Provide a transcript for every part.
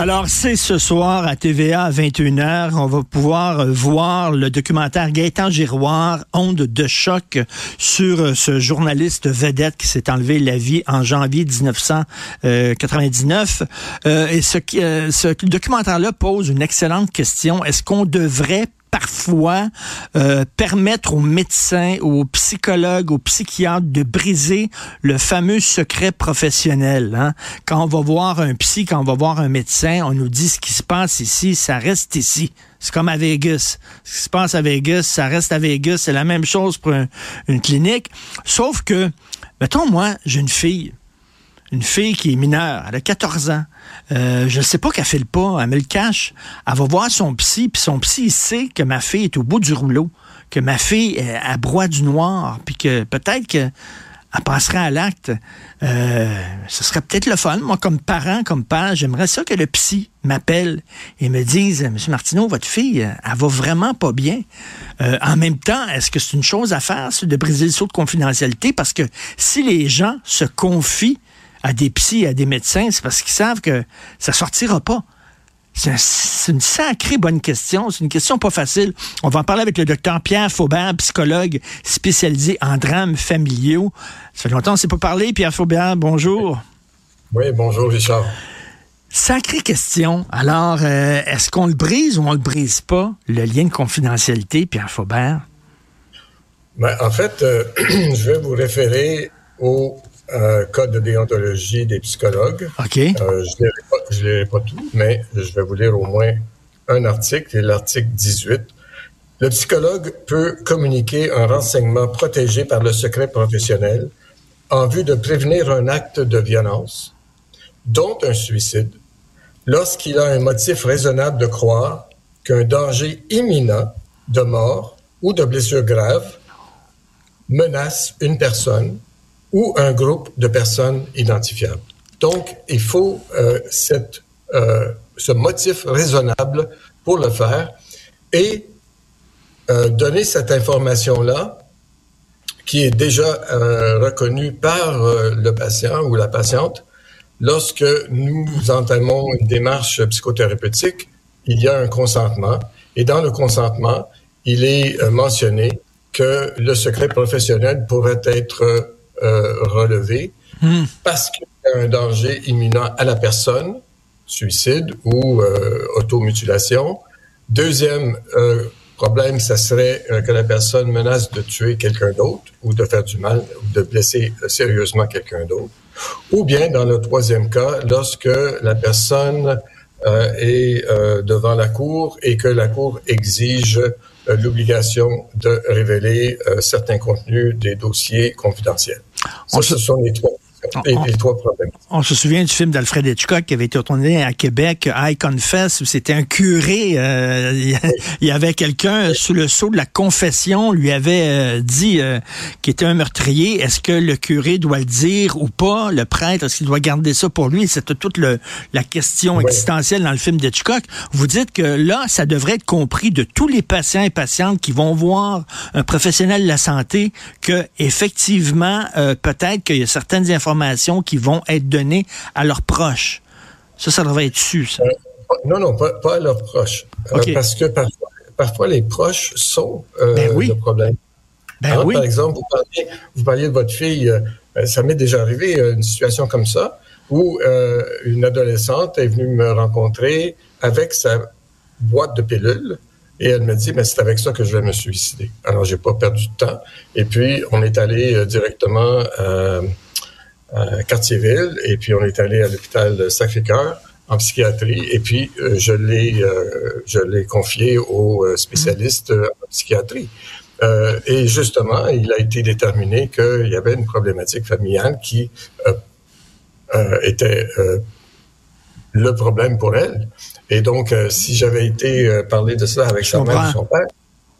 Alors, c'est ce soir à TVA à 21h. On va pouvoir voir le documentaire Gaëtan Giroir, Onde de choc, sur ce journaliste vedette qui s'est enlevé la vie en janvier 1999. Euh, et ce, euh, ce documentaire-là pose une excellente question. Est-ce qu'on devrait parfois euh, permettre aux médecins, aux psychologues, aux psychiatres de briser le fameux secret professionnel. Hein? Quand on va voir un psy, quand on va voir un médecin, on nous dit ce qui se passe ici, ça reste ici. C'est comme à Vegas. Ce qui se passe à Vegas, ça reste à Vegas. C'est la même chose pour une clinique. Sauf que, mettons, moi, j'ai une fille une fille qui est mineure, elle a 14 ans. Euh, je ne sais pas qu'elle fait le pas, elle me le cache. Elle va voir son psy, puis son psy sait que ma fille est au bout du rouleau, que ma fille a broie du noir, puis que peut-être que elle passerait à l'acte. Euh, ce serait peut-être le fun. Moi, comme parent, comme père, j'aimerais ça que le psy m'appelle et me dise, Monsieur Martineau, votre fille, elle va vraiment pas bien. Euh, en même temps, est-ce que c'est une chose à faire, de briser le saut de confidentialité? Parce que si les gens se confient à des psys, à des médecins, c'est parce qu'ils savent que ça sortira pas. C'est une sacrée bonne question. C'est une question pas facile. On va en parler avec le docteur Pierre Faubert, psychologue spécialisé en drames familiaux. Ça fait longtemps qu'on ne s'est pas parlé. Pierre Faubert, bonjour. Oui, bonjour Richard. Sacrée question. Alors, euh, est-ce qu'on le brise ou on le brise pas, le lien de confidentialité, Pierre Faubert? Ben, en fait, euh, je vais vous référer au euh, code de déontologie des psychologues. OK. Euh, je ne lirai pas tout, mais je vais vous lire au moins un article, l'article 18. Le psychologue peut communiquer un renseignement protégé par le secret professionnel en vue de prévenir un acte de violence, dont un suicide, lorsqu'il a un motif raisonnable de croire qu'un danger imminent de mort ou de blessure grave menace une personne ou un groupe de personnes identifiables. Donc, il faut euh, cette, euh, ce motif raisonnable pour le faire et euh, donner cette information-là qui est déjà euh, reconnue par euh, le patient ou la patiente. Lorsque nous entamons une démarche psychothérapeutique, il y a un consentement et dans le consentement, il est euh, mentionné que le secret professionnel pourrait être euh, relevé Hmm. parce qu'il y a un danger imminent à la personne, suicide ou euh, automutilation. Deuxième euh, problème, ça serait que la personne menace de tuer quelqu'un d'autre ou de faire du mal ou de blesser sérieusement quelqu'un d'autre. Ou bien, dans le troisième cas, lorsque la personne euh, est euh, devant la cour et que la cour exige euh, l'obligation de révéler euh, certains contenus des dossiers confidentiels. Ça, On ce se- sont trois, les, on- les trois problèmes. On se souvient du film d'Alfred Hitchcock qui avait été tourné à Québec, I Confess, où c'était un curé. euh, il y avait quelqu'un sous le sceau de la confession, lui avait euh, dit euh, qu'il était un meurtrier. Est-ce que le curé doit le dire ou pas? Le prêtre, est-ce qu'il doit garder ça pour lui? C'était toute le, la question existentielle dans le film d'Hitchcock. Vous dites que là, ça devrait être compris de tous les patients et patientes qui vont voir un professionnel de la santé que effectivement, peut-être qu'il y a certaines informations qui vont être données à leurs proches. Ça, ça devrait être su, ça. Non, non, pas, pas à leurs proches. Euh, parce que parfois, parfois, les proches sont euh, Ben oui. le problème. Ben oui. Par exemple, vous parliez, vous parliez de votre fille, euh, euh, ça m'est déjà arrivé, euh, une situation comme ça, où euh, une adolescente est venue me rencontrer avec sa boîte de pilules et elle me dit, mais c'est avec ça que je vais me suicider. Alors, j'ai pas perdu de temps. Et puis, on est allé euh, directement euh, à Quartier-Ville et puis on est allé à l'hôpital Sacré-Cœur en psychiatrie et puis euh, je l'ai euh, je l'ai confié au euh, spécialiste euh, en psychiatrie. Euh, et justement, il a été déterminé qu'il y avait une problématique familiale qui euh, euh, était le problème pour elle. Et donc, si j'avais été parler de cela avec sa mère ou son père,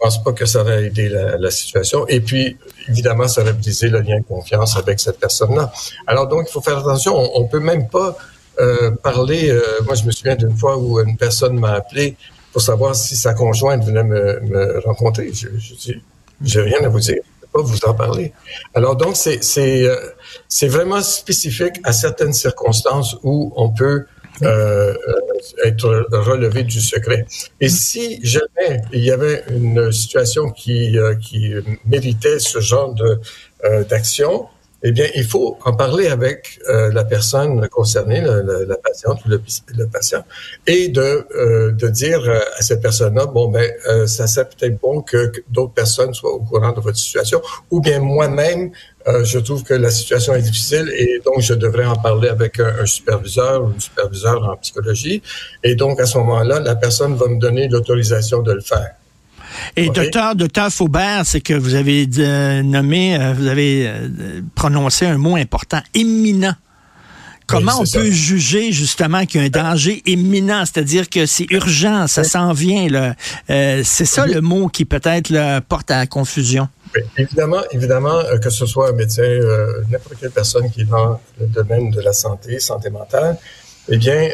je pense pas que ça aurait aidé la, la situation. Et puis, évidemment, ça aurait brisé le lien de confiance avec cette personne-là. Alors, donc, il faut faire attention. On, on peut même pas euh, parler. euh, moi, je me souviens d'une fois où une personne m'a appelé pour savoir si sa conjointe venait me, me rencontrer. Je, je dis, j'ai rien à vous dire. Je peux pas vous en parler. Alors donc, c'est, c'est, euh, c'est vraiment spécifique à certaines circonstances où on peut euh, être relevé du secret. Et si jamais il y avait une situation qui, euh, qui méritait ce genre de, euh, d'action, eh bien, il faut en parler avec euh, la personne concernée, la, la, la patiente ou le, le, patient, et de, euh, de dire à cette personne-là, bon, ben, euh, ça serait peut-être bon que, que d'autres personnes soient au courant de votre situation, ou bien moi-même, euh, je trouve que la situation est difficile et donc je devrais en parler avec un, un superviseur ou une superviseure en psychologie. Et donc, à ce moment-là, la personne va me donner l'autorisation de le faire. Et okay. docteur, docteur Faubert, c'est que vous avez euh, nommé, euh, vous avez prononcé un mot important, imminent. Comment oui, on peut juger justement qu'il y a un danger imminent, c'est-à-dire que c'est urgent, ça s'en vient. Là. Euh, c'est ça oui. le mot qui peut-être porte à la confusion. Évidemment, évidemment, euh, que ce soit un médecin, euh, n'importe quelle personne qui est dans le domaine de la santé, santé mentale, eh bien,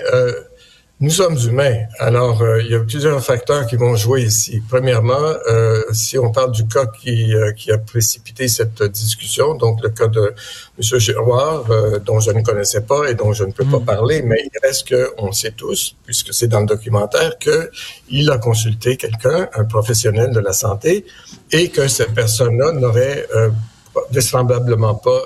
nous sommes humains. Alors, euh, il y a plusieurs facteurs qui vont jouer ici. Premièrement, euh, si on parle du cas qui, euh, qui a précipité cette discussion, donc le cas de M. Giroir, dont je ne connaissais pas et dont je ne peux mmh. pas parler, mais il reste qu'on sait tous, puisque c'est dans le documentaire, qu'il a consulté quelqu'un, un professionnel de la santé, et que cette personne-là n'aurait vraisemblablement pas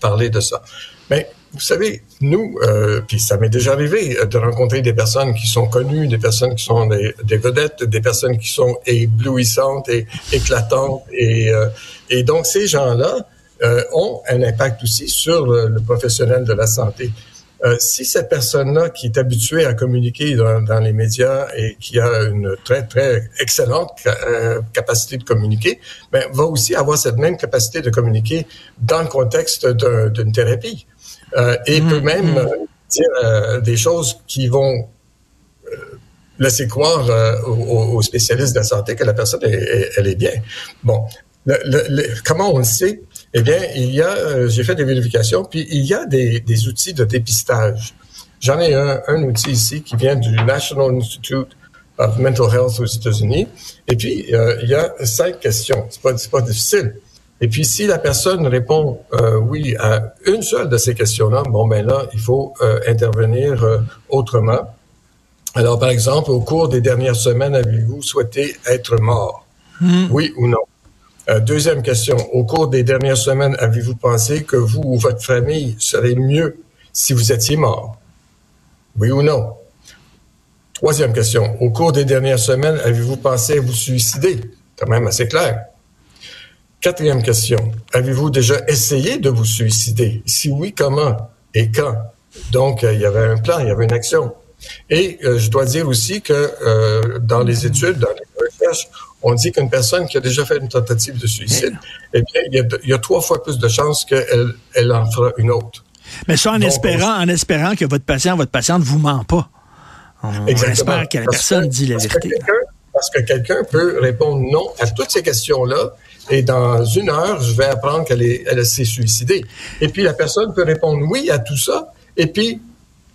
parlé de ça. Mais vous savez, nous, euh, puis ça m'est déjà arrivé euh, de rencontrer des personnes qui sont connues, des personnes qui sont des, vedettes, des personnes qui sont éblouissantes et éclatantes. Et, euh, et donc, ces gens-là euh, ont un impact aussi sur le professionnel de la santé. Euh, si cette personne-là qui est habituée à communiquer dans, dans, les médias et qui a une très, très excellente euh, capacité de communiquer, ben, va aussi avoir cette même capacité de communiquer dans le contexte d'une thérapie euh, et mmh, peut même mmh. dire des choses qui vont laisser croire aux, aux, spécialistes de la santé que la personne, est, elle est bien. Bon, le, le, comment on le sait? Eh bien, il y a, j'ai fait des vérifications, puis il y a des, des outils de dépistage. J'en ai un, un outil ici qui vient du National Institute of Mental Health aux États-Unis. Et puis, euh, il y a cinq questions. C'est pas, pas difficile. Et puis, si la personne répond euh, oui à une seule de ces questions-là, bon, ben là, il faut euh, intervenir euh, autrement. Alors, par exemple, au cours des dernières semaines, avez-vous souhaité être mort? Mm. Oui ou non? Euh, deuxième question. Au cours des dernières semaines, avez-vous pensé que vous ou votre famille serait mieux si vous étiez mort? Oui ou non? Troisième question. Au cours des dernières semaines, avez-vous pensé à vous suicider? Quand même assez clair. Quatrième question. Avez-vous déjà essayé de vous suicider? Si oui, comment et quand? Donc, euh, il y avait un plan, il y avait une action. Et euh, je dois dire aussi que dans les études, dans les on dit qu'une personne qui a déjà fait une tentative de suicide, eh bien, il y a, il y a trois fois plus de chances qu'elle elle en fera une autre. Mais ça en Donc, espérant, on... en espérant que votre patient, votre patiente vous ment pas. On, Exactement. espère que la personne que, dit la vérité. Parce que quelqu'un peut répondre non à toutes ces questions-là et dans une heure, je vais apprendre qu'elle elle s'est suicidée. Et puis la personne peut répondre oui à tout ça, et puis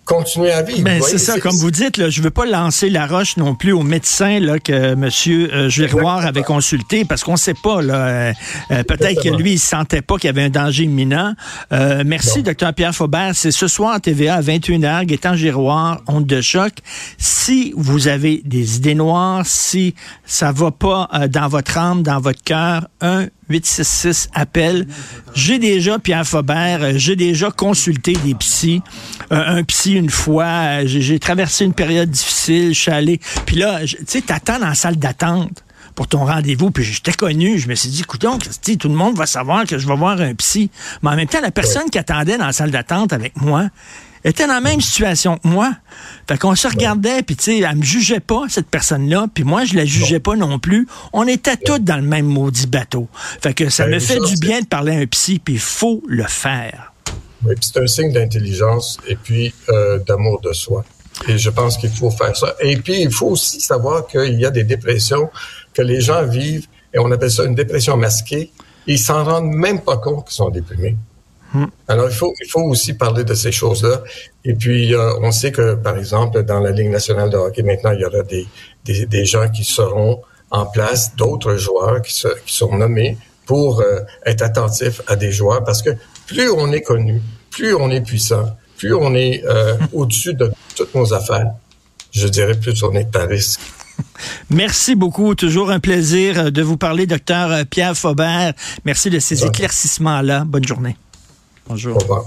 continuer à vivre. Ben, c'est ça, comme vous dites, là, je veux pas lancer la roche non plus au médecin là, que M. Euh, Giroir avait consulté, parce qu'on sait pas. Là, euh, euh, peut-être que lui, il sentait pas qu'il y avait un danger imminent. Euh, merci, docteur Pierre Faubert. C'est ce soir à TVA à 21h, Gaétan Giroir, Honte de choc. Si vous avez des idées noires, si ça va pas dans votre âme, dans votre cœur, un 866 appel. J'ai déjà, Pierre Faubert, euh, j'ai déjà consulté des psys. Euh, un psy une fois, euh, j'ai traversé une période difficile, je suis allé. Puis là, tu sais, t'attends dans la salle d'attente pour ton rendez-vous, puis j'étais connu, je me suis dit, écoutons, tout le monde va savoir que je vais voir un psy. Mais en même temps, la personne qui attendait dans la salle d'attente avec moi, était dans la même situation que moi. Fait qu'on se regardait, puis tu sais, elle me jugeait pas, cette personne-là, puis moi, je la jugeais pas non plus. On était tous dans le même maudit bateau. Fait que ça ben, me fait du bien de parler à un psy, puis il faut le faire. Oui, puis c'est un signe d'intelligence et puis euh, d'amour de soi. Et je pense qu'il faut faire ça. Et puis, il faut aussi savoir qu'il y a des dépressions que les gens vivent, et on appelle ça une dépression masquée. Ils s'en rendent même pas compte qu'ils sont déprimés. Hmm. Alors, il faut, il faut aussi parler de ces choses-là. Et puis, euh, on sait que, par exemple, dans la Ligue nationale de hockey, maintenant, il y aura des, des, des gens qui seront en place, d'autres joueurs qui, se, qui, sont nommés pour euh, être attentifs à des joueurs, parce que plus on est connu, plus on est puissant, plus on est euh, au-dessus de toutes nos affaires, je dirais plus on est à risque. Merci beaucoup. Toujours un plaisir de vous parler, docteur Pierre Faubert. Merci de ces éclaircissements-là. Bonne journée. Bonjour. Au revoir.